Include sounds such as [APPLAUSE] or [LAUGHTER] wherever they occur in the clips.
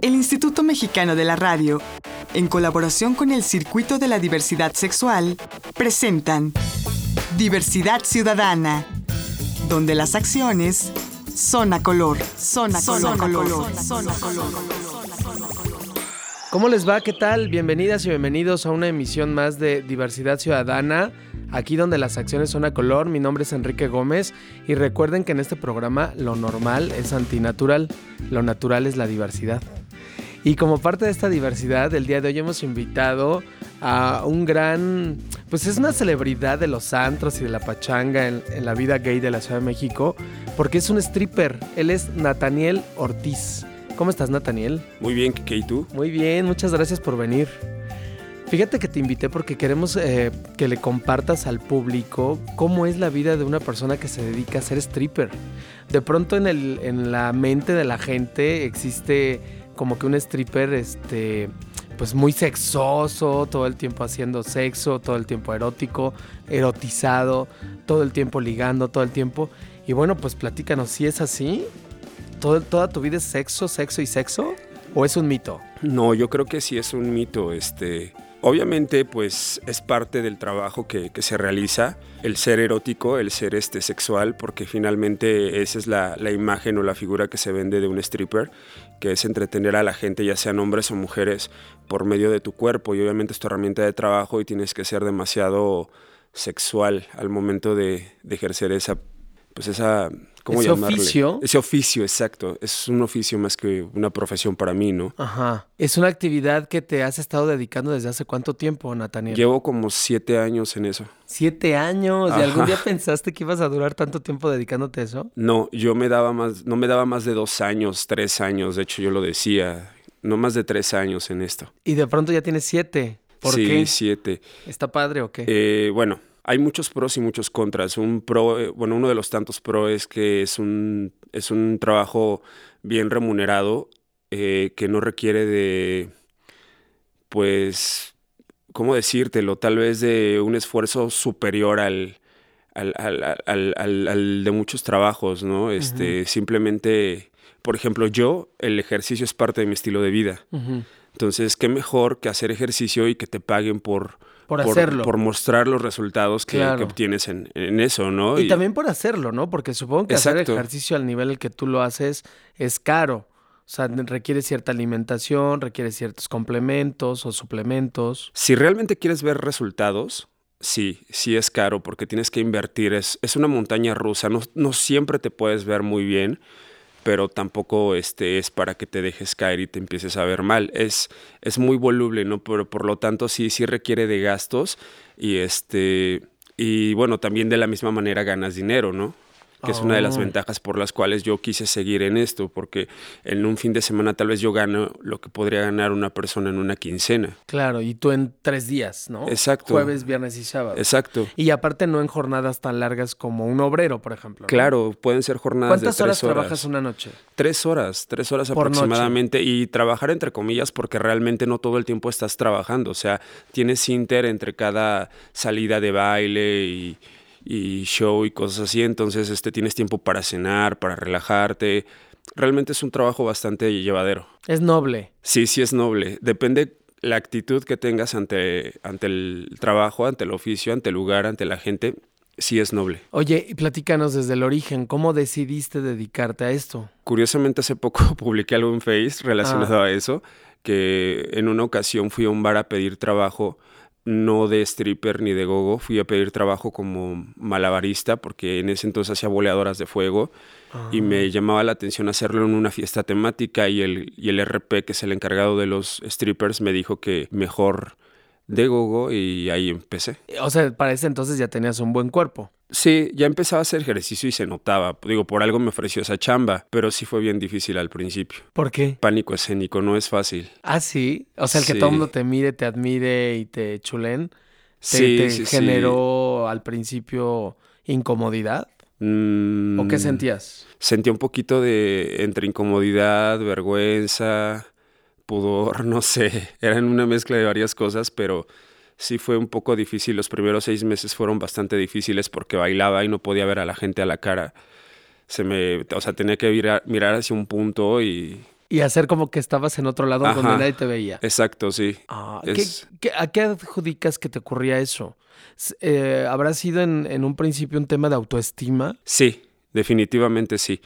El Instituto Mexicano de la Radio, en colaboración con el Circuito de la Diversidad Sexual, presentan Diversidad Ciudadana, donde las acciones son a color, son a color, color, son a color. ¿Cómo les va? ¿Qué tal? Bienvenidas y bienvenidos a una emisión más de Diversidad Ciudadana, aquí donde las acciones son a color. Mi nombre es Enrique Gómez y recuerden que en este programa lo normal es antinatural, lo natural es la diversidad. Y como parte de esta diversidad, el día de hoy hemos invitado a un gran, pues es una celebridad de los antros y de la pachanga en, en la vida gay de la Ciudad de México, porque es un stripper. Él es Nathaniel Ortiz. ¿Cómo estás, Nathaniel? Muy bien, Kike, ¿y tú? Muy bien, muchas gracias por venir. Fíjate que te invité porque queremos eh, que le compartas al público cómo es la vida de una persona que se dedica a ser stripper. De pronto en, el, en la mente de la gente existe como que un stripper, este, pues muy sexoso, todo el tiempo haciendo sexo, todo el tiempo erótico, erotizado, todo el tiempo ligando, todo el tiempo. Y bueno, pues platícanos, si es así, ¿Todo, ¿toda tu vida es sexo, sexo y sexo? ¿O es un mito? No, yo creo que sí es un mito. Este, obviamente, pues es parte del trabajo que, se realiza, el ser erótico, el ser este, sexual, porque finalmente esa es la, imagen o la figura que se vende de un stripper, que es entretener a la gente, ya sean hombres o mujeres, por medio de tu cuerpo. Y obviamente es tu herramienta de trabajo y tienes que ser demasiado sexual al momento de ejercer esa, pues esa ¿Cómo Ese llamarle? oficio. Ese oficio, exacto. Es un oficio más que una profesión para mí, ¿no? Ajá. Es una actividad que te has estado dedicando desde hace cuánto tiempo, Nathaniel. Llevo como siete años en eso. Siete años. ¿Y algún día pensaste que ibas a durar tanto tiempo dedicándote a eso? No, yo me daba más, no me daba más de dos años, tres años. De hecho, yo lo decía. No más de tres años en esto. Y de pronto ya tienes siete. ¿Por sí, qué? siete. ¿Está padre o qué? Eh, bueno, hay muchos pros y muchos contras. Un pro, eh, bueno, uno de los tantos pros es que es un, es un trabajo bien remunerado eh, que no requiere de, pues, ¿cómo decírtelo? Tal vez de un esfuerzo superior al, al, al, al, al, al de muchos trabajos, ¿no? Este, uh -huh. Simplemente, por ejemplo, yo, el ejercicio es parte de mi estilo de vida. Uh -huh. Entonces, qué mejor que hacer ejercicio y que te paguen por, por hacerlo. Por, por, mostrar los resultados que, claro. que obtienes en, en, eso, ¿no? Y, y, también por hacerlo, ¿no? Porque supongo que Exacto. hacer ejercicio al nivel al que tú lo haces es caro. O sea, requiere cierta alimentación, requiere ciertos complementos o suplementos. Si realmente quieres ver resultados, sí, sí es caro porque tienes que invertir. Es, es una montaña rusa. No, no siempre te puedes ver muy bien pero tampoco este, es para que te dejes caer y te empieces a ver mal. Es, es muy voluble, ¿no? Pero por lo tanto sí, sí requiere de gastos y este y bueno, también de la misma manera ganas dinero, ¿no? Que oh. es una de las ventajas por las cuales yo quise seguir en esto, porque en un fin de semana tal vez yo gano lo que podría ganar una persona en una quincena. Claro, y tú en tres días, ¿no? Exacto. Jueves, viernes y sábado. Exacto. Y aparte no en jornadas tan largas como un obrero, por ejemplo. ¿no? Claro, pueden ser jornadas de tres ¿Cuántas horas. horas trabajas una noche? Tres horas, tres horas por aproximadamente. Noche. Y trabajar entre comillas porque realmente no todo el tiempo estás trabajando. O sea, tienes inter entre cada salida de baile y y show y cosas así, entonces este, tienes tiempo para cenar, para relajarte. Realmente es un trabajo bastante llevadero. Es noble. Sí, sí es noble. Depende la actitud que tengas ante, ante el trabajo, ante el oficio, ante el lugar, ante la gente. Sí es noble. Oye, y platícanos desde el origen, ¿cómo decidiste dedicarte a esto? Curiosamente hace poco [LAUGHS] publiqué algo en Face relacionado ah. a eso, que en una ocasión fui a un bar a pedir trabajo no de stripper ni de gogo, fui a pedir trabajo como malabarista porque en ese entonces hacía boleadoras de fuego ah. y me llamaba la atención hacerlo en una fiesta temática y el, y el RP, que es el encargado de los strippers, me dijo que mejor de gogo y ahí empecé. O sea, para ese entonces ya tenías un buen cuerpo. Sí, ya empezaba a hacer ejercicio y se notaba. Digo, por algo me ofreció esa chamba, pero sí fue bien difícil al principio. ¿Por qué? Pánico escénico, no es fácil. Ah, sí. O sea, el que Sí. todo el mundo te mire, te admire y te chulen, te, Sí, te sí, generó al principio incomodidad. Mm, ¿O qué sentías? Sentía un poquito de entre incomodidad, vergüenza, pudor, [LAUGHS] no sé. Eran una mezcla de varias cosas, pero sí fue un poco difícil. Los primeros seis meses fueron bastante difíciles porque bailaba y no podía ver a la gente a la cara. Se me, o sea, tenía que mirar, mirar hacia un punto y Y hacer como que estabas en otro lado donde Ajá. nadie te veía. Exacto, sí. Ah, Es- ¿qué- qué- a qué adjudicas que te ocurría eso? Eh, ¿Habrá sido en, en un principio un tema de autoestima? Sí, definitivamente sí.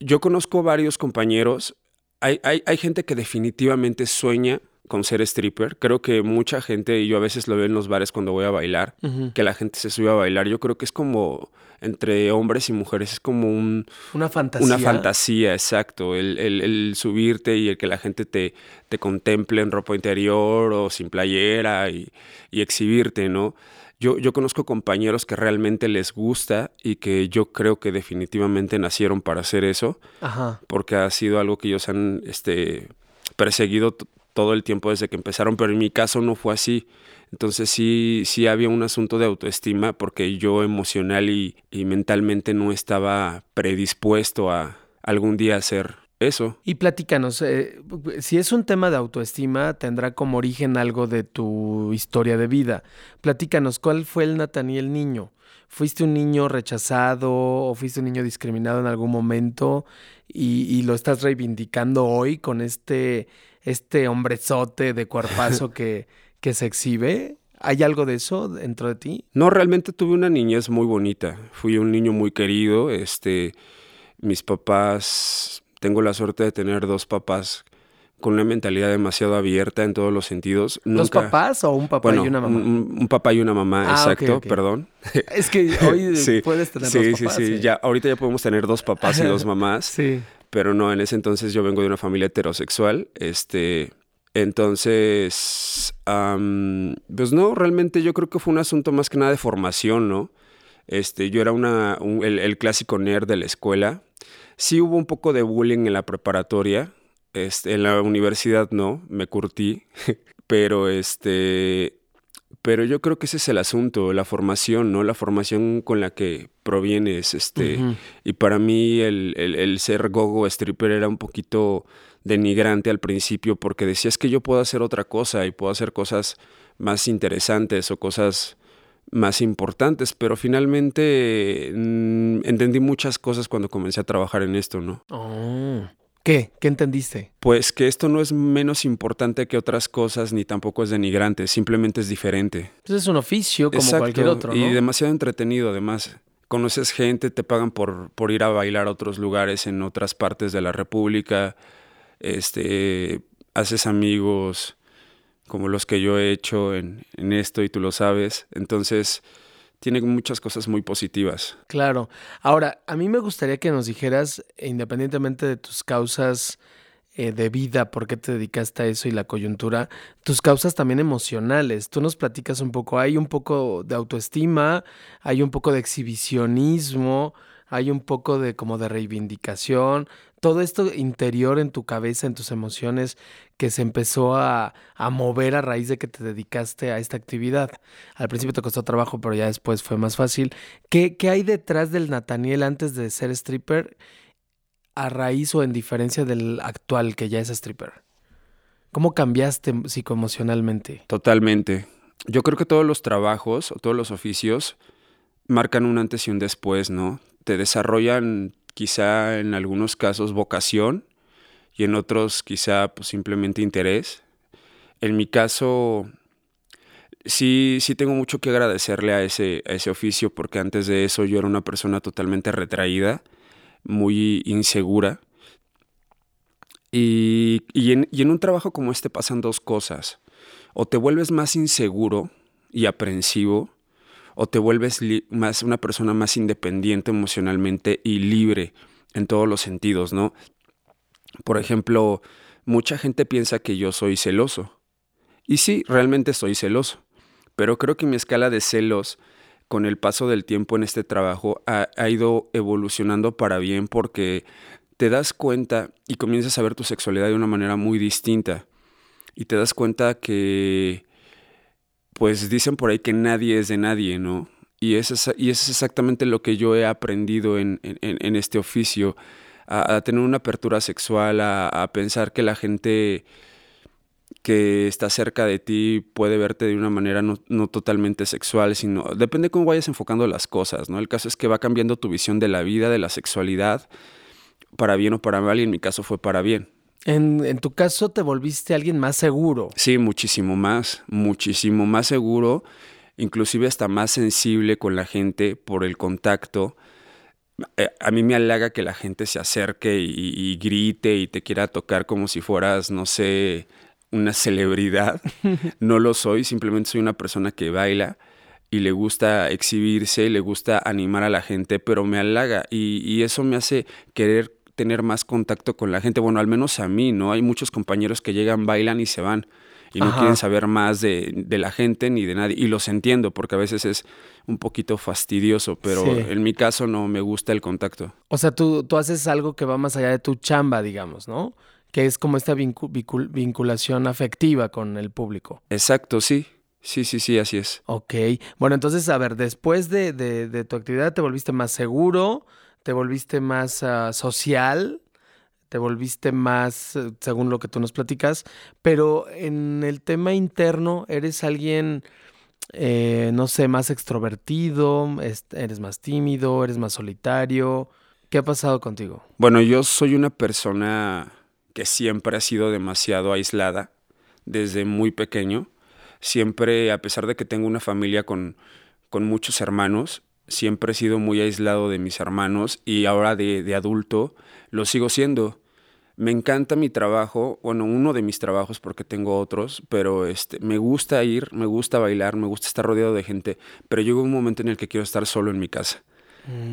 Yo conozco varios compañeros. Hay, hay, hay gente que definitivamente sueña con ser stripper. Creo que mucha gente, y yo a veces lo veo en los bares cuando voy a bailar, que la gente se sube a bailar. Yo creo que es como entre hombres y mujeres, es como un, Una fantasía. una fantasía, exacto. El, el- el subirte y el que la gente te, te contemple en ropa interior o sin playera y, y exhibirte, ¿no? Yo, yo conozco compañeros que realmente les gusta y que yo creo que definitivamente nacieron para hacer eso, Ajá. porque ha sido algo que ellos han este, perseguido todo el tiempo desde que empezaron, pero en mi caso no fue así. Entonces sí, sí había un asunto de autoestima porque yo emocional y, y mentalmente no estaba predispuesto a algún día hacer eso. Y platícanos, eh, si es un tema de autoestima, tendrá como origen algo de tu historia de vida. Platícanos, ¿cuál fue el Nataniel niño? ¿Fuiste un niño rechazado o fuiste un niño discriminado en algún momento y, y lo estás reivindicando hoy con este, este hombrezote de cuerpazo [LAUGHS] que, que se exhibe? ¿Hay algo de eso dentro de ti? No, realmente tuve una niñez muy bonita. Fui un niño muy querido. Este, mis papás, tengo la suerte de tener dos papás con una mentalidad demasiado abierta en todos los sentidos. ¿Dos Nunca- papás o un papá bueno, y una mamá? Un, un- papá y una mamá, Ah, exacto, perdón. Es que hoy [LAUGHS] Sí, puedes tener sí, dos sí, papás. sí, ¿eh? ya, ahorita ya podemos tener dos papás y dos [LAUGHS] mamás. Sí. Pero no, en ese entonces yo vengo de una familia heterosexual, este, entonces, pues no, realmente yo creo que fue un asunto más que nada de formación, ¿no? Este, yo era una, un- el, el clásico nerd de la escuela. Sí hubo un poco de bullying en la preparatoria, este, en la universidad no, me curtí, [LAUGHS] pero este, pero yo creo que ese es el asunto, la formación, ¿no? La formación con la que provienes, este, y para mí el, el- el ser gogo stripper era un poquito denigrante al principio porque decías que yo puedo hacer otra cosa y puedo hacer cosas más interesantes o cosas más importantes, pero finalmente mm, entendí muchas cosas cuando comencé a trabajar en esto, ¿no? Oh. ¿Qué? ¿Qué entendiste? Pues que esto no es menos importante que otras cosas ni tampoco es denigrante, simplemente es diferente. Pues es un oficio como Exacto, cualquier otro, ¿no? Y demasiado entretenido además. Conoces gente, te pagan por, por ir a bailar a otros lugares en otras partes de la República. Este, haces amigos como los que yo he hecho en, en esto y tú lo sabes. Entonces, tiene muchas cosas muy positivas. Claro. Ahora, a mí me gustaría que nos dijeras, independientemente de tus causas eh, de vida, por qué te dedicaste a eso y la coyuntura, tus causas también emocionales. Tú nos platicas un poco, hay un poco de autoestima, hay un poco de exhibicionismo, hay un poco de como de reivindicación, todo esto interior en tu cabeza, en tus emociones, que se empezó a, a mover a raíz de que te dedicaste a esta actividad. Al principio te costó trabajo, pero ya después fue más fácil. ¿Qué, qué hay detrás del Nathaniel antes de ser stripper a raíz o en diferencia del actual que ya es stripper? ¿Cómo cambiaste psicoemocionalmente? Totalmente. Yo creo que todos los trabajos o todos los oficios marcan un antes y un después, ¿no? Te desarrollan quizá en algunos casos vocación y en otros quizá pues, simplemente interés. En mi caso, sí, sí tengo mucho que agradecerle a ese, a ese oficio porque antes de eso yo era una persona totalmente retraída, muy insegura. Y, y en, y en un trabajo como este pasan dos cosas. O te vuelves más inseguro y aprensivo, o te vuelves más una persona más independiente emocionalmente y libre en todos los sentidos, ¿no? Por ejemplo, mucha gente piensa que yo soy celoso. Y sí, realmente soy celoso. Pero creo que mi escala de celos con el paso del tiempo en este trabajo ha, ha ido evolucionando para bien porque te das cuenta y comienzas a ver tu sexualidad de una manera muy distinta. Y te das cuenta que, pues dicen por ahí que nadie es de nadie, ¿no? Y eso es, y es exactamente lo que yo he aprendido en, en- en este oficio, a, tener una apertura sexual, a, a pensar que la gente que está cerca de ti puede verte de una manera no, no totalmente sexual, sino depende cómo vayas enfocando las cosas, ¿no? El caso es que va cambiando tu visión de la vida, de la sexualidad, para bien o para mal, y en mi caso fue para bien. En, en tu caso te volviste alguien más seguro. Sí, muchísimo más, muchísimo más seguro, inclusive hasta más sensible con la gente por el contacto. Eh, a mí me halaga que la gente se acerque y, y grite y te quiera tocar como si fueras, no sé, una celebridad. [LAUGHS] No lo soy, simplemente soy una persona que baila y le gusta exhibirse, le gusta animar a la gente, pero me halaga y, y eso me hace querer tener más contacto con la gente. Bueno, al menos a mí, ¿no? Hay muchos compañeros que llegan, bailan y se van. Y no Ajá. quieren saber más de, de la gente ni de nadie. Y los entiendo, porque a veces es un poquito fastidioso, pero Sí. en mi caso no me gusta el contacto. O sea, tú, tú haces algo que va más allá de tu chamba, digamos, ¿no? Que es como esta vinculación afectiva con el público. Exacto, sí. Sí, sí, sí, así es. Ok. Bueno, entonces, a ver, después de, de- de tu actividad te volviste más seguro, te volviste más ah, social, te volviste más, eh, según lo que tú nos platicas, pero en el tema interno eres alguien, eh, no sé, más extrovertido, es- eres más tímido, eres más solitario. ¿Qué ha pasado contigo? Bueno, yo soy una persona que siempre ha sido demasiado aislada desde muy pequeño. Siempre, a pesar de que tengo una familia con, con muchos hermanos, siempre he sido muy aislado de mis hermanos y ahora de, de adulto lo sigo siendo. Me encanta mi trabajo, bueno, uno de mis trabajos porque tengo otros, pero este, me gusta ir, me gusta bailar, me gusta estar rodeado de gente, pero llega un momento en el que quiero estar solo en mi casa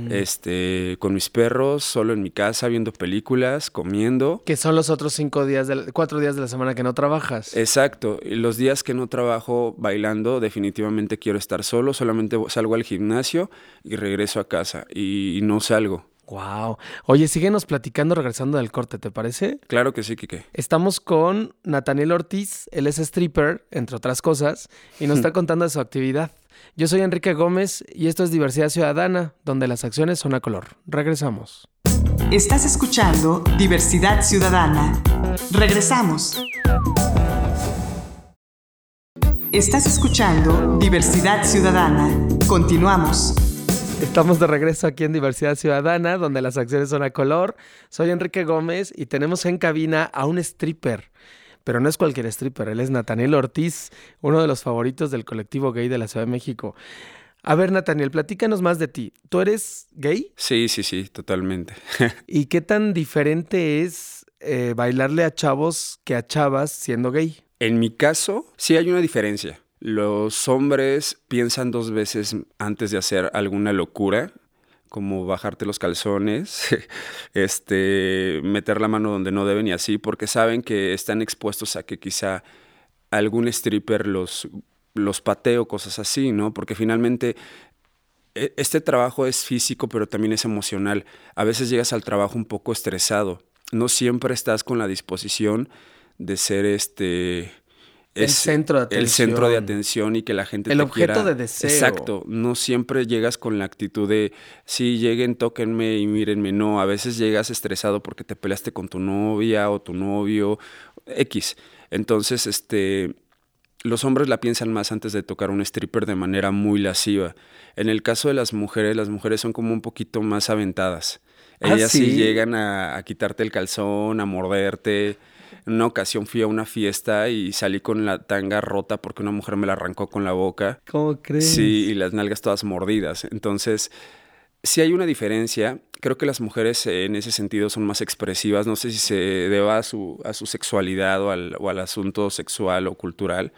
este, con mis perros, solo en mi casa, viendo películas, comiendo. Que son los otros cinco días, de la- cuatro días de la semana que no trabajas. Exacto. Y los días que no trabajo bailando, definitivamente quiero estar solo. Solamente salgo al gimnasio y regreso a casa. Y, y no salgo. Wow. Oye, síguenos platicando regresando del corte, ¿te parece? Claro que sí, Kike. Estamos con Nathaniel Ortiz, él es stripper, entre otras cosas, y nos [LAUGHS] está contando de su actividad. Yo soy Enrique Gómez y esto es Diversidad Ciudadana, donde las acciones son a color. Regresamos. Estás escuchando Diversidad Ciudadana. Regresamos. Estás escuchando Diversidad Ciudadana. Continuamos. Estamos de regreso aquí en Diversidad Ciudadana, donde las acciones son a color. Soy Enrique Gómez y tenemos en cabina a un stripper. Pero no es cualquier stripper, él es Nathaniel Ortiz, uno de los favoritos del colectivo gay de la Ciudad de México. A ver, Nathaniel, platícanos más de ti. ¿Tú eres gay? Sí, sí, sí, totalmente. [LAUGHS] ¿Y qué tan diferente es eh, bailarle a chavos que a chavas siendo gay? En mi caso, sí hay una diferencia. Los hombres piensan dos veces antes de hacer alguna locura, como bajarte los calzones, [LAUGHS] este, meter la mano donde no deben y así, porque saben que están expuestos a que quizá algún stripper los, los patee o cosas así, ¿no? Porque finalmente e- este trabajo es físico, pero también es emocional. A veces llegas al trabajo un poco estresado. No siempre estás con la disposición de ser este El centro de el centro de atención. atención y que la gente El te objeto quiera- de deseo. Exacto, no siempre llegas con la actitud de sí, lleguen, tóquenme y mírenme, no, a veces llegas estresado porque te peleaste con tu novia o tu novio X. Entonces, este los hombres la piensan más antes de tocar un stripper de manera muy lasciva. En el caso de las mujeres, las mujeres son como un poquito más aventadas. ¿Ah, Ellas sí, sí? llegan a, a quitarte el calzón, a morderte. En una ocasión fui a una fiesta y salí con la tanga rota porque una mujer me la arrancó con la boca. ¿Cómo crees? Sí, y las nalgas todas mordidas. Entonces, sí hay una diferencia. Creo que las mujeres eh, en ese sentido son más expresivas. No sé si se deba a su, a su sexualidad o al, o al asunto sexual o cultural.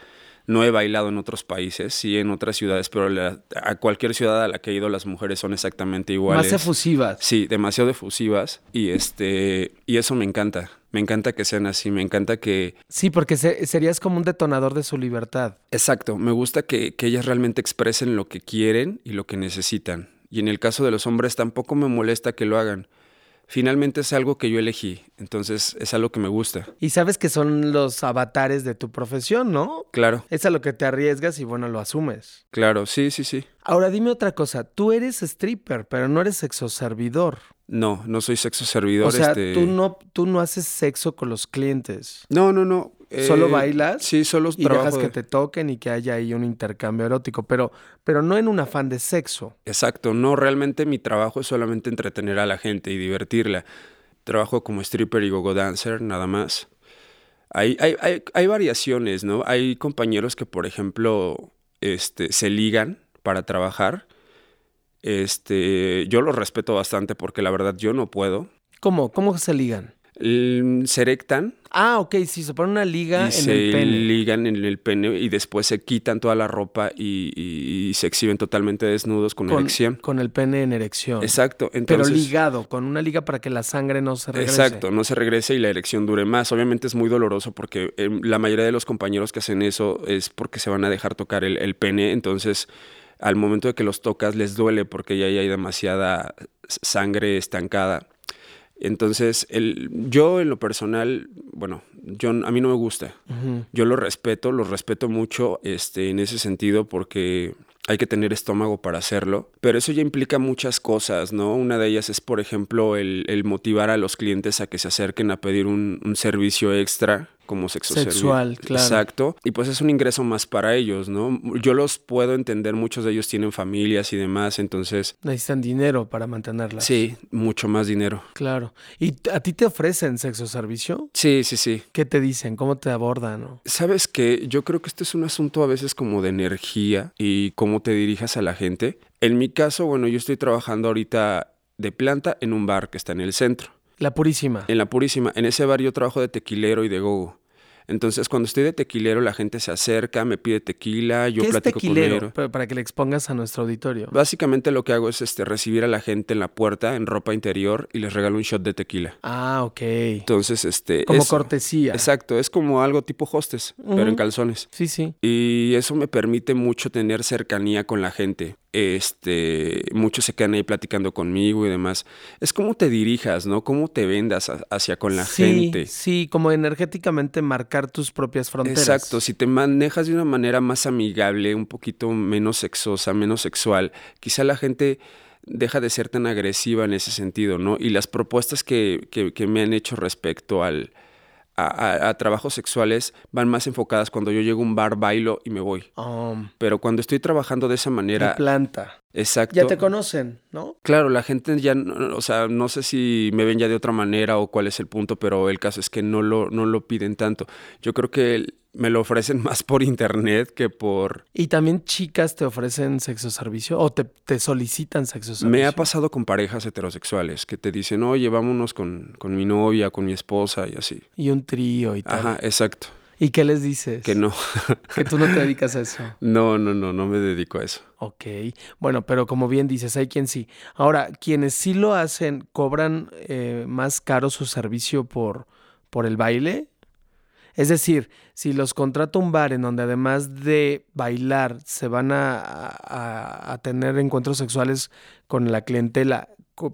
No he bailado en otros países, sí en otras ciudades, pero la- a cualquier ciudad a la que he ido las mujeres son exactamente iguales. Más efusivas. Sí, demasiado efusivas y este y eso me encanta. Me encanta que sean así, me encanta que Sí, porque se- serías como un detonador de su libertad. Exacto, me gusta que, que ellas realmente expresen lo que quieren y lo que necesitan. Y en el caso de los hombres tampoco me molesta que lo hagan. Finalmente es algo que yo elegí, entonces es algo que me gusta. Y sabes que son los avatares de tu profesión, ¿no? Claro, Es a lo que te arriesgas y bueno, lo asumes. claro, sí, sí, sí. Ahora dime otra cosa, tú eres stripper, pero no eres sexoservidor. No, no soy sexo servidor. O sea, este... tú, no, tú no haces sexo con los clientes. No, no, no. ¿Solo eh, bailas? Sí, solo Y dejas que te toquen y que haya ahí un intercambio erótico, pero, pero no en un afán de sexo. Exacto, no, realmente mi trabajo es solamente entretener a la gente y divertirla. trabajo como stripper y gogo dancer, nada más. Hay, hay, hay, hay variaciones, ¿no? Hay compañeros que, por ejemplo, este, se ligan para trabajar. Este, yo los respeto bastante porque la verdad yo no puedo. ¿Cómo? ¿Cómo se ligan? Se erectan. Ah, ok, sí, se pone una liga y en el pene. ligan en el pene y después se quitan toda la ropa y, y- y se exhiben totalmente desnudos con, con, erección. con el pene en erección. Exacto. Pero Entonces, ligado, con una liga para que la sangre no se regrese. Exacto, no se regrese y la erección dure más. Obviamente es muy doloroso porque eh, la mayoría de los compañeros que hacen eso es porque se van a dejar tocar el, el pene, entonces al momento de que los tocas les duele porque ya hay demasiada sangre estancada. Entonces, el, yo en lo personal, bueno, yo, a mí no me gusta. Yo lo respeto, lo respeto mucho este, en ese sentido porque hay que tener estómago para hacerlo, pero eso ya implica muchas cosas, ¿no? Una de ellas es, por ejemplo, el, el motivar a los clientes a que se acerquen a pedir un, un servicio extra como sexo Sexual, claro. Exacto. Y pues es un ingreso más para ellos, ¿no? Yo los puedo entender, muchos de ellos tienen familias y demás, entonces, Necesitan dinero para mantenerla. sí, mucho más dinero. Claro. ¿Y a ti te ofrecen sexo servicio? Sí, sí, sí. ¿Qué te dicen? ¿Cómo te abordan? Sabes que yo creo que esto es un asunto a veces como de energía y cómo te dirijas a la gente. En mi caso, bueno, yo estoy trabajando ahorita de planta en un bar que está en el centro, La purísima. en la Purísima. En ese bar yo trabajo de tequilero y de gogo. Entonces, cuando estoy de tequilero, la gente se acerca, me pide tequila, yo ¿Qué es platico tequilero? con ellos. Pa- Para que le expongas a nuestro auditorio. Básicamente lo que hago es este, recibir a la gente en la puerta en ropa interior y les regalo un shot de tequila. Ah, ok. Entonces, este... Como es- cortesía. Exacto, es como algo tipo hostes, pero en calzones. Sí, sí. Y eso me permite mucho tener cercanía con la gente. Este, muchos se quedan ahí platicando conmigo y demás. Es como te dirijas, ¿no? Cómo te vendas a- hacia con la sí, gente. Sí, como energéticamente marcar tus propias fronteras. Exacto, si te manejas de una manera más amigable, un poquito menos sexosa, menos sexual, quizá la gente deja de ser tan agresiva en ese sentido, ¿no? Y las propuestas que, que- que me han hecho respecto al, a, a- trabajos sexuales van más enfocadas cuando yo llego a un bar, bailo y me voy. Um, Pero cuando estoy trabajando de esa de manera, planta. exacto. Ya te conocen, ¿no? Claro, la gente ya, o sea, no sé si me ven ya de otra manera o cuál es el punto, pero el caso es que no lo, no lo piden tanto. Yo creo que el- me lo ofrecen [LAUGHS] más por internet que por... Y también chicas te ofrecen sexo servicio o te, te solicitan sexo servicio. Me ha pasado con parejas heterosexuales que te dicen, oye, vámonos con, con mi novia, con mi esposa y así. Y un trío y tal. Ajá, exacto. ¿Y qué les dices? Que no. [LAUGHS] Que tú no te dedicas a eso. [LAUGHS] No, no, no, no me dedico a eso. Ok, bueno, pero como bien dices, hay quien sí. Ahora, quienes sí lo hacen, ¿cobran eh, más caro su servicio por, por el baile? Es decir, si los contrata un bar en donde además de bailar se van a, a- a tener encuentros sexuales con la clientela,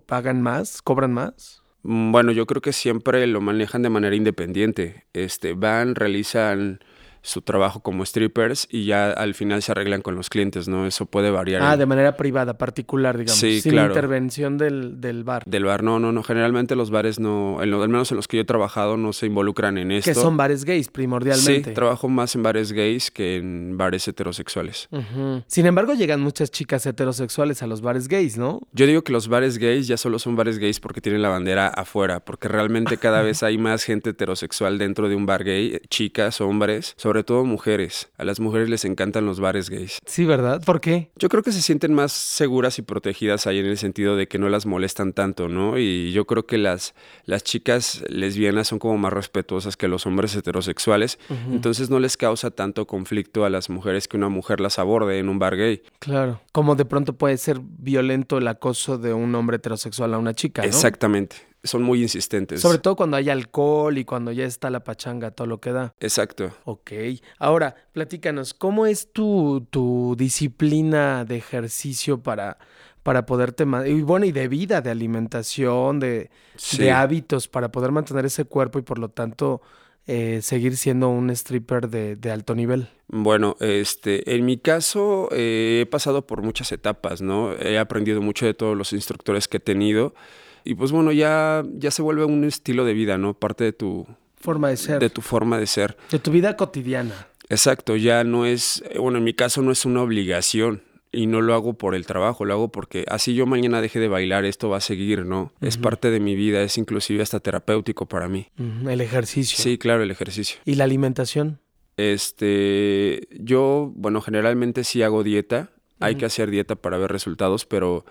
¿pagan más? ¿Cobran más? Mm, Bueno, yo creo que siempre lo manejan de manera independiente. Este, van, realizan su trabajo como strippers y ya al final se arreglan con los clientes, ¿no? Eso puede variar. Ah, de manera privada, particular, digamos. Sí, sin claro. intervención del, del bar. Del bar, no, no, no. Generalmente los bares no, en lo- al menos en los que yo he trabajado, no se involucran en esto. Que son bares gays, Sí, primordialmente. trabajo más en bares gays que en bares heterosexuales. Ujú. Sin embargo, llegan muchas chicas heterosexuales a los bares gays, ¿no? Yo digo que los bares gays ya solo son bares gays porque tienen la bandera afuera, porque realmente cada [LAUGHS] vez hay más gente heterosexual dentro de un bar gay, chicas, hombres, sobre todo mujeres. A las mujeres les encantan los bares gays. Sí, ¿verdad? ¿Por qué? Yo creo que se sienten más seguras y protegidas ahí en el sentido de que no las molestan tanto, ¿no? Y yo creo que las, las chicas lesbianas son como más respetuosas que los hombres heterosexuales, entonces no les causa tanto conflicto a las mujeres que una mujer las aborde en un bar gay. Claro. Como de pronto puede ser violento el acoso de un hombre heterosexual a una chica, ¿no? Exactamente. Son muy insistentes. Sobre todo cuando hay alcohol y cuando ya está la pachanga, todo lo que da. Exacto. Ok. Ahora, platícanos, ¿cómo es tu, tu disciplina de ejercicio para, para poderte... Y bueno, y de vida, de alimentación, de, Sí. de hábitos para poder mantener ese cuerpo y por lo tanto eh, seguir siendo un stripper de, de alto nivel? Bueno, este, en mi caso eh, he pasado por muchas etapas, ¿no? He aprendido mucho de todos los instructores que he tenido y pues bueno, ya, ya se vuelve un estilo de vida, ¿no? Parte de tu, Forma de ser. de De, tu forma de ser. tu vida cotidiana. Exacto, ya no es, eh, bueno, en mi caso no es una obligación y no lo hago por el trabajo, lo hago porque así yo mañana deje de bailar, esto va a seguir, ¿no? Es parte de mi vida, es inclusive hasta terapéutico para mí. El ejercicio. Sí, claro, el ejercicio. ¿Y la alimentación? Este, yo, bueno, generalmente sí hago dieta, hay que hacer dieta para ver resultados, pero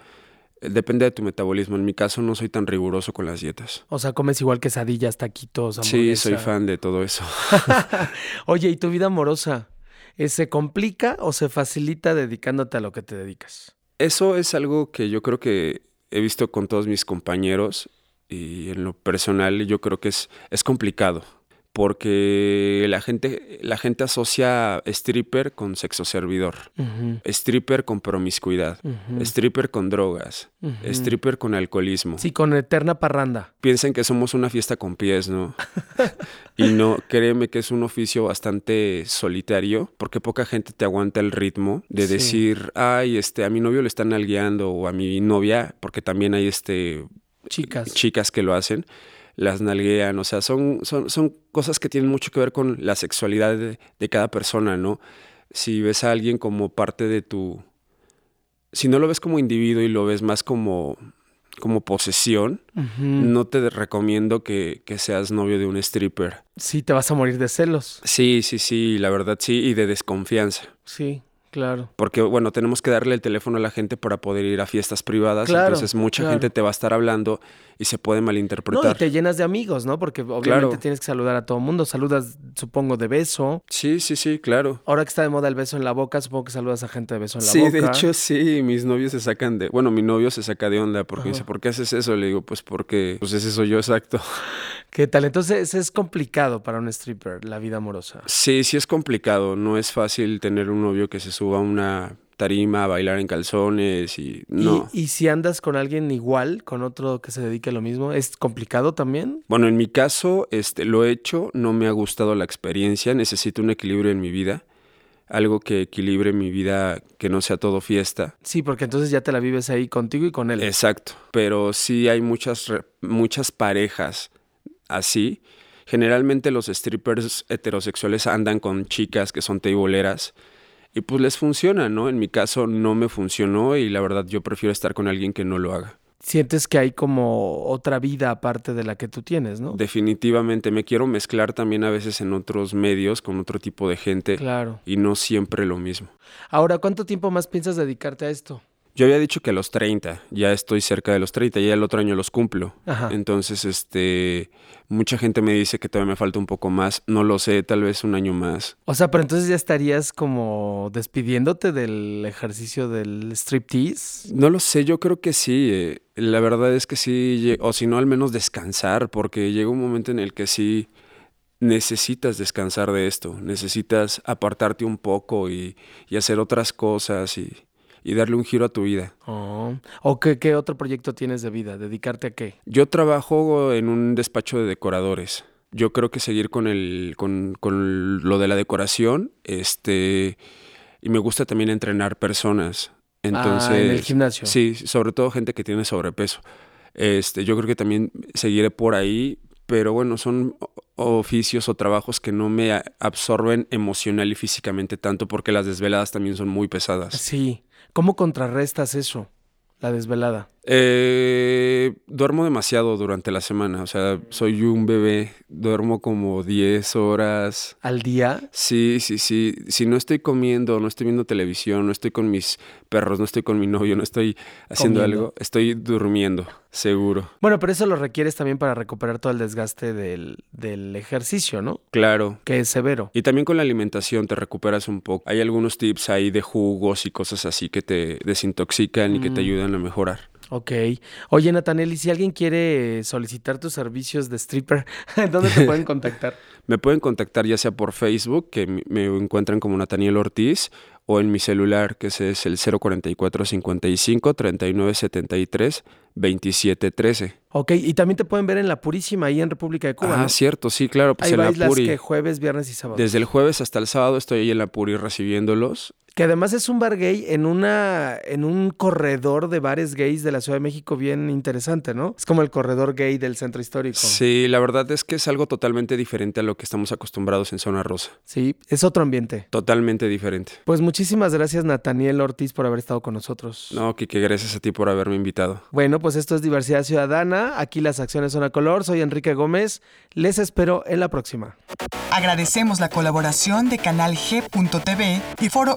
depende de tu metabolismo. En mi caso no soy tan riguroso con las dietas. O sea, comes igual quesadillas, taquitos, hamburguesa. Sí, soy fan de todo eso. [LAUGHS] [LAUGHS] Oye, ¿y tu vida amorosa? ¿Se complica o se facilita dedicándote a lo que te dedicas? Eso es algo que yo creo que he visto con todos mis compañeros y en lo personal yo creo que es, es complicado porque la gente, la gente asocia stripper con sexo servidor, stripper con promiscuidad, stripper con drogas, stripper con alcoholismo. Sí, con eterna parranda. Piensen que somos una fiesta con pies, ¿no? y no, créeme que es un oficio bastante solitario, porque poca gente te aguanta el ritmo de decir, ay, este, a mi novio le están algueando o a mi novia, porque también hay este chicas, chicas que lo hacen las nalguean, o sea, son, son, son cosas que tienen mucho que ver con la sexualidad de, cada persona, ¿no? Si ves a alguien como parte de tu... Si no lo ves como individuo y lo ves más como, como posesión, no te recomiendo que, que, seas novio de un stripper. Sí, te vas a morir de celos. Sí, sí, sí, la verdad sí, y de desconfianza. Sí. Claro. Porque, bueno, tenemos que darle el teléfono a la gente para poder ir a fiestas privadas. entonces, mucha gente te va a estar hablando y se puede malinterpretar. No, y te llenas de amigos, ¿no? Porque obviamente tienes que saludar a todo el mundo. Saludas, supongo, de beso. Sí, sí, sí, claro. Ahora que está de moda el beso en la boca, supongo que saludas a gente de beso en la boca. Sí, de hecho, sí. Mis novios se sacan de. Bueno, mi novio se saca de onda porque dice, ¿por qué haces eso? Le digo, pues porque. Pues ese soy yo, exacto. [LAUGHS] ¿Qué tal? Entonces, es complicado para un stripper la vida amorosa. Sí, sí es complicado. No es fácil tener un novio que se suba a una tarima a bailar en calzones y no. ¿Y, si andas con alguien igual, con otro que se dedique a lo mismo, es complicado también? Bueno, en mi caso, este, lo he hecho, no me ha gustado la experiencia, necesito un equilibrio en mi vida algo que equilibre mi vida, que no sea todo fiesta. Sí, porque entonces ya te la vives ahí contigo y con él. Exacto, pero sí hay muchas, muchas parejas así. Generalmente los strippers heterosexuales andan con chicas que son teiboleras y pues les funciona, ¿no? En mi caso no me funcionó y la verdad yo prefiero estar con alguien que no lo haga. Sientes que hay como otra vida aparte de la que tú tienes, ¿no? Definitivamente, me quiero mezclar también a veces en otros medios con otro tipo de gente. Claro. Y no siempre lo mismo. Ahora, ¿cuánto tiempo más piensas dedicarte a esto? Yo había dicho que a los 30, ya estoy cerca de los 30, ya el otro año los cumplo. Entonces, este, mucha gente me dice que todavía me falta un poco más, no lo sé, tal vez un año más. O sea, pero entonces ya estarías como despidiéndote del ejercicio del striptease. No lo sé, yo creo que sí. Eh, la verdad es que sí, o si no, al menos descansar, porque llega un momento en el que sí necesitas descansar de esto, necesitas apartarte un poco y, y hacer otras cosas y y darle un giro a tu vida. Oh. ¿O qué, qué, otro proyecto tienes de vida? ¿Dedicarte a qué? Yo trabajo en un despacho de decoradores. Yo creo que seguir con, el, con, con lo de la decoración, este, y me gusta también entrenar personas. Entonces, ah, en el gimnasio. Sí, sobre todo gente que tiene sobrepeso. Este, yo creo que también seguiré por ahí, pero bueno, son oficios o trabajos que no me absorben emocional y físicamente tanto porque las desveladas también son muy pesadas. Sí. ¿Cómo contrarrestas eso, la desvelada? Eh, duermo demasiado durante la semana, o sea, soy un bebé, duermo como 10 horas. ¿Al día? Sí, sí, sí. Si no estoy comiendo, no estoy viendo televisión, no estoy con mis perros, no estoy con mi novio, no estoy haciendo algo, estoy durmiendo, seguro. Bueno, pero eso lo requieres también para recuperar todo el desgaste del, del ejercicio, ¿no? Claro. Que es severo. Y también con la alimentación te recuperas un poco. Hay algunos tips ahí de jugos y cosas así que te desintoxican y que te mm. ayudan a mejorar. Ok. Oye, Natanel, y si alguien quiere solicitar tus servicios de stripper, [LAUGHS] ¿dónde te pueden [LAUGHS] contactar? Me pueden contactar ya sea por Facebook, que me encuentran como Nathaniel Ortiz, o en mi celular, que es el 04455 3973 2713. Ok, y también te pueden ver en La Purísima, ahí en República de Cuba. Ah, cierto, sí, claro. Pues ahí en La Puri. que jueves, viernes y sábado. Desde el jueves hasta el sábado estoy ahí en La Puri recibiéndolos. Que además es un bar gay en una en un corredor de bares gays de la Ciudad de México bien interesante, ¿no? Es como el corredor gay del centro histórico. Sí, la verdad es que es algo totalmente diferente a lo que estamos acostumbrados en Zona Rosa. Sí, es otro ambiente. Totalmente diferente. Pues muchísimas gracias Nathaniel Ortiz por haber estado con nosotros. No, Kike, gracias a ti por haberme invitado. Bueno, pues esto es Diversidad Ciudadana. Aquí las acciones son a color. Soy Enrique Gómez. Les espero en la próxima. Agradecemos la colaboración de Canal G.tv y Foro